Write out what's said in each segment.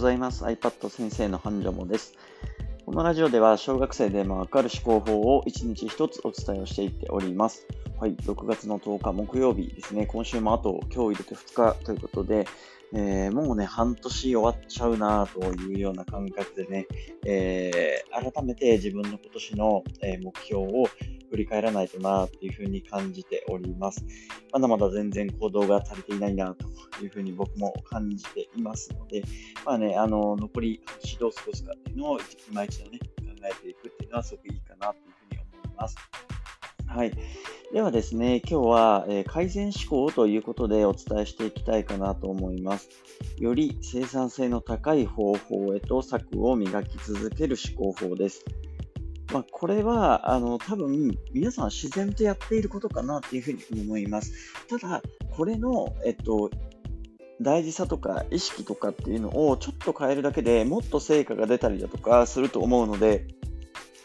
ざいます。iPad 先生の繁盛もです。このラジオでは小学生でもわかる思考法を1日1つお伝えをしていっております。はい、6月の10日木曜日ですね。今週もあと今日入れて2日ということで、えー、もうね、半年終わっちゃうなというような感覚でね、えー、改めて自分の今年の、目標を振り返らないとなっていうふうに感じております。まだまだ全然行動が足りていないなというふうに僕も感じていますので、まあね、あの、残り指導を過ごすかっていうのを今一度ね、考えていくっていうのはすごくいいかなというふうに思います。はい。ではですね、今日は、えー、改善思考ということでお伝えしていきたいかなと思います。より生産性の高い方法へと策を磨き続ける思考法です。まあ、これは、あの、多分、皆さん自然とやっていることかなっていうふうに思います。ただ、これの、えっと、大事さとか意識とかっていうのをちょっと変えるだけでもっと成果が出たりだとかすると思うので、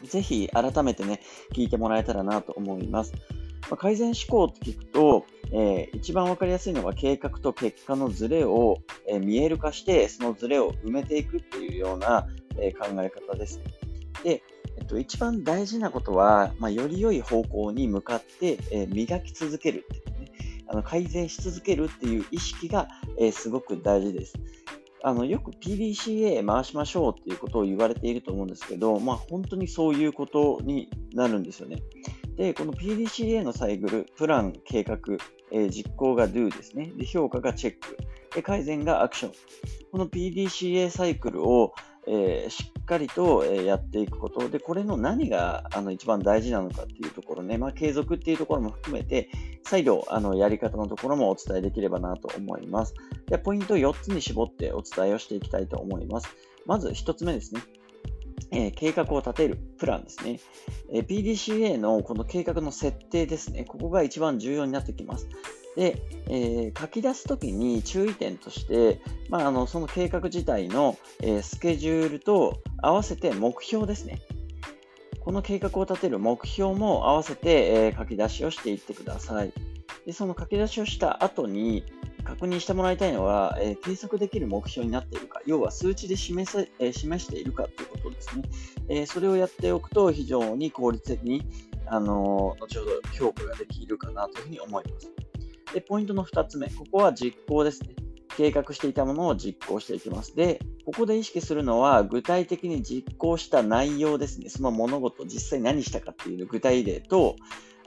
ぜひ改めてね、聞いてもらえたらなと思います。まあ、改善思考って聞くと、えー、一番わかりやすいのは計画と結果のズレを、えー、見える化して、そのズレを埋めていくっていうような、えー、考え方です。で、えっと、一番大事なことは、まあ、より良い方向に向かって、え磨き続けるってね、あの改善し続けるっていう意識が、えすごく大事です。あのよく PDCA 回しましょうっていうことを言われていると思うんですけど、まあ、本当にそういうことになるんですよね。で、この PDCA のサイクル、プラン、計画、えー、実行が Do ですね。で、評価がチェック。で、改善がアクション。この PDCA サイクルを、えー、しっかりと、えー、やっていくこと。で、これの何があの一番大事なのかっていうところね、まあ、継続っていうところも含めて、再度、あの、やり方のところもお伝えできればなと思います。で、ポイント4つに絞ってお伝えをしていきたいと思います。まず1つ目ですね。えー、計画を立てるプランですね、えー、PDCA のこの計画の設定ですね。ここが一番重要になってきます。で、えー、書き出すときに注意点として、まあ、あのその計画自体の、えー、スケジュールと合わせて目標ですね。この計画を立てる目標も合わせて、えー、書き出しをしていってください。でその書き出しをした後に確認してもらいたいのは、えー、計測できる目標になっているか、要は数値で示せ、えー、示しているかということですね、えー、それをやっておくと非常に効率的に、あの後ほど評価ができるかなというふうに思います。で、ポイントの2つ目。ここは実行ですね。計画していたものを実行していきます。で、ここで意識するのは、具体的に実行した内容ですね。その物事、実際何したかっていう具体例と、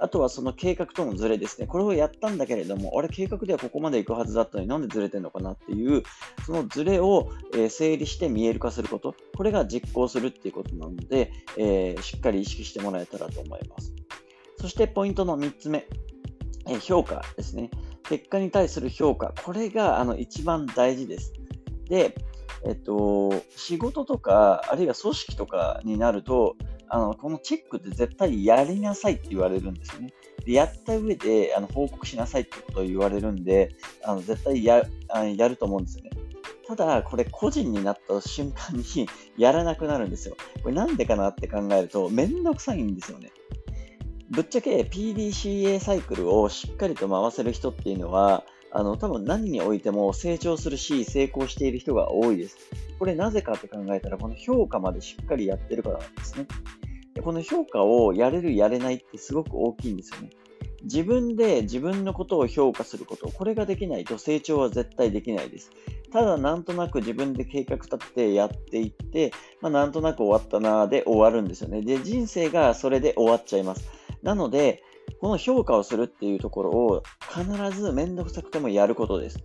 あとはその計画とのズレですね。これをやったんだけれども、あれ計画ではここまで行くはずだったのになんでずれてんのかなっていう、そのズレを、え整理して見える化すること。これが実行するっていうことなので、えー、しっかり意識してもらえたらと思います。そしてポイントの3つ目。え評価ですね。結果に対する評価。これがあの一番大事です。で、えっと、仕事とか、あるいは組織とかになると、あのこのチェックって絶対やりなさいって言われるんですよね。でやった上であの報告しなさいってことを言われるんで、あの絶対ややると思うんですよね。ただ、これ個人になった瞬間にやらなくなるんですよ。これなんでかなって考えると、めんどくさいんですよね。ぶっちゃけ PDCA サイクルをしっかりと回せる人っていうのは、あの、多分何においても成長するし、成功している人が多いです。これなぜかって考えたら、この評価までしっかりやってるからなんですね。でこの評価をやれる、やれないってすごく大きいんですよね。自分で自分のことを評価すること、これができないと成長は絶対できないです。ただなんとなく自分で計画立ててやっていって、まあ、なんとなく終わったなで終わるんですよね。で、人生がそれで終わっちゃいます。なので、この評価をするっていうところを必ずめんどくさくてもやることです。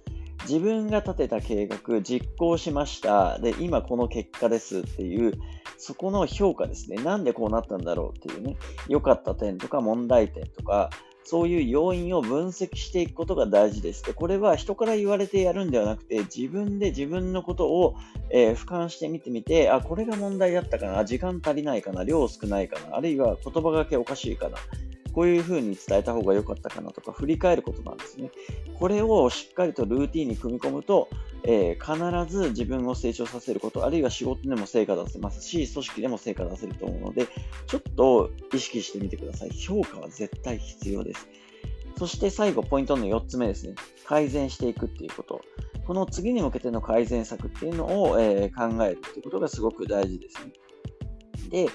自分が立てた計画、実行しました。で、今この結果ですっていう、そこの評価ですね。なんでこうなったんだろうっていうね。良かった点とか問題点とか、そういう要因を分析していくことが大事です。でこれは人から言われてやるんではなくて、自分で自分のことを、えー、俯瞰してみてみて、あ、これが問題だったかな、時間足りないかな、量少ないかな、あるいは言葉がけおかしいかな、こういうふうに伝えた方が良かったかなとか、振り返ることなんですね。これをしっかりとルーティンに組み込むと、えー、必ず自分を成長させること、あるいは仕事でも成果出せますし、組織でも成果出せると思うので、ちょっと意識してみてください。評価は絶対必要です。そして最後、ポイントの4つ目ですね。改善していくっていうこと。この次に向けての改善策っていうのを、えー、考えるっていうことがすごく大事ですね。で、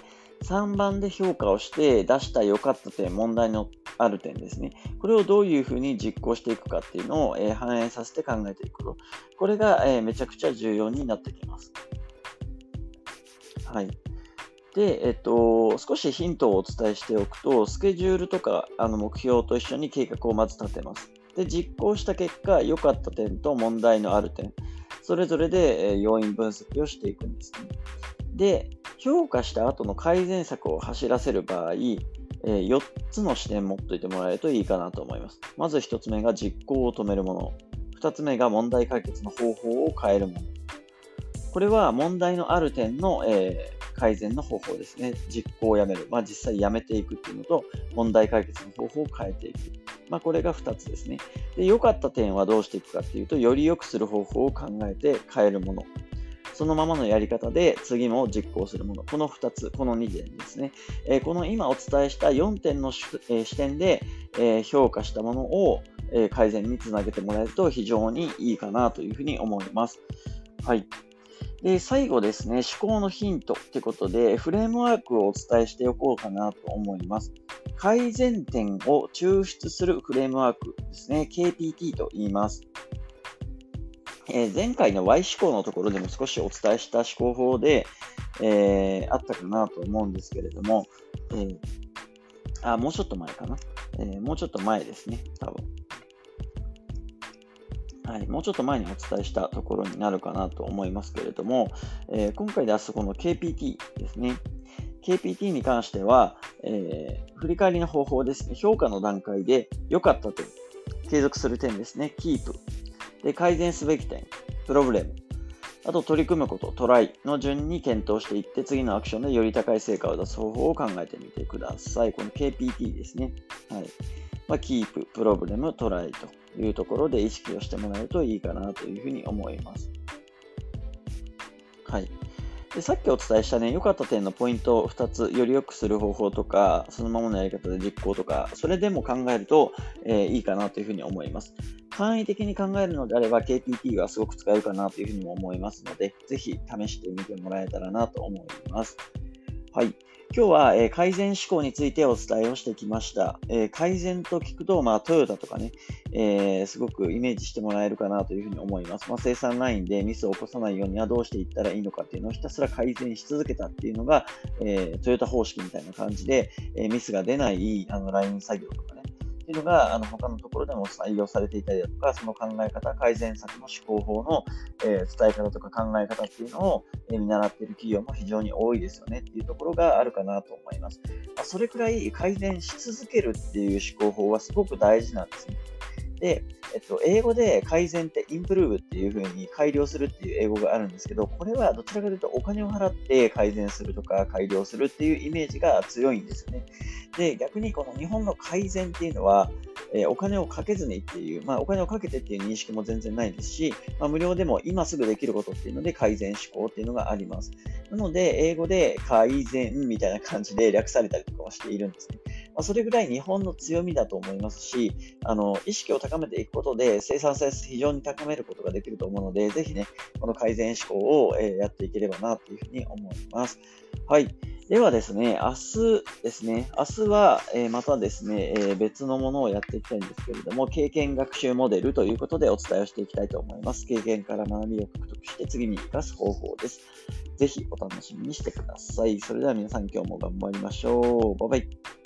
3番で評価をして出した良かった点、問題のある点ですね。これをどういうふうに実行していくかっていうのを、え、反映させて考えていくこと。これが、え、めちゃくちゃ重要になってきます。はい。で、えっと、少しヒントをお伝えしておくと、スケジュールとかあの目標と一緒に計画をまず立てます。で、実行した結果、良かった点と問題のある点、それぞれで、え要因分析をしていくんですね。で、評価した後の改善策を走らせる場合、え4つの視点持っておいてもらえるといいかなと思います。まず1つ目が実行を止めるもの。2つ目が問題解決の方法を変えるもの。これは問題のある点の、えー、改善の方法ですね。実行をやめる。まあ、実際やめていくっていうのと、問題解決の方法を変えていく。まあ、これが2つですね。で、良かった点はどうしていくかっていうと、より良くする方法を考えて変えるもの。そのままのやり方で次も実行するもの。この2つ、この2点ですね。え、この今お伝えした4点の、え、視点で、え、評価したものを、え改善につなげてもらえると非常にいいかなというふうに思います。はい。で、最後ですね、思考のヒントってことで、フレームワークをお伝えしておこうかなと思います。改善点を抽出するフレームワークですね、KPT と言います。えー、前回の Y 思考のところでも少しお伝えした思考法で、えー、あったかなと思うんですけれども、えー、あ、もうちょっと前かな。えもうちょっと前ですね、多分。はい、もうちょっと前にお伝えしたところになるかなと思いますけれども、えー、今回出すこの KPT ですね。KPT に関しては、えー、振り返りの方法ですね。評価の段階で良かった点、継続する点ですね。キープ。で、改善すべき点、プロブレム。あと、取り組むこと、トライの順に検討していって、次のアクションでより高い成果を出す方法を考えてみてください。この KPT ですね。はい。まあ、キープ、プロブレム、トライというところで意識をしてもらえるといいかなというふうに思います。はい。でさっきお伝えしたね、良かった点のポイントを2つ、より良くする方法とか、そのままのやり方で実行とか、それでも考えると、えー、いいかなというふうに思います。簡易的に考えるのであれば、KPT はすごく使えるかなというふうにも思いますので、ぜひ試してみてもらえたらなと思います。はい。今日は、えー、改善思考についてお伝えをしてきました。えー、改善と聞くと、まあ、トヨタとかね、えー、すごくイメージしてもらえるかなというふうに思います。まあ、生産ラインでミスを起こさないようにはどうしていったらいいのかっていうのをひたすら改善し続けたっていうのが、えトヨタ方式みたいな感じで、えミスが出ないあのライン作業とかね、っていうのが、あの、他のところでも採用されていたりだとか、その考え方、改善策の思考法の、えー、伝え方とか考え方っていうのを、えー、見習っている企業も非常に多いですよねっていうところがあるかなと思います。まあ、それくらい改善し続けるっていう思考法はすごく大事なんですね。で、えっと、英語で改善ってインプルーブっていう風に改良するっていう英語があるんですけど、これはどちらかというとお金を払って改善するとか改良するっていうイメージが強いんですよね。で、逆にこの日本の改善っていうのは、えー、お金をかけずにっていう、まあ、お金をかけてっていう認識も全然ないですし、まあ、無料でも今すぐできることっていうので改善思考っていうのがあります。なので、英語で改善みたいな感じで略されたりとかはしているんですね。まあ、それぐらい日本の強みだと思いますし、あの、意識を高めていくことで生産性非常に高めることができると思うので、ぜひね、この改善思考を、えやっていければなというふうに思います。はい。ではですね、明日ですね、明日は、えまたですね、え別のものをやっていきたいんですけれども、経験学習モデルということでお伝えをしていきたいと思います。経験から学びを獲得して次に活かす方法です。ぜひお楽しみにしてください。それでは皆さん今日も頑張りましょう。バイバイ。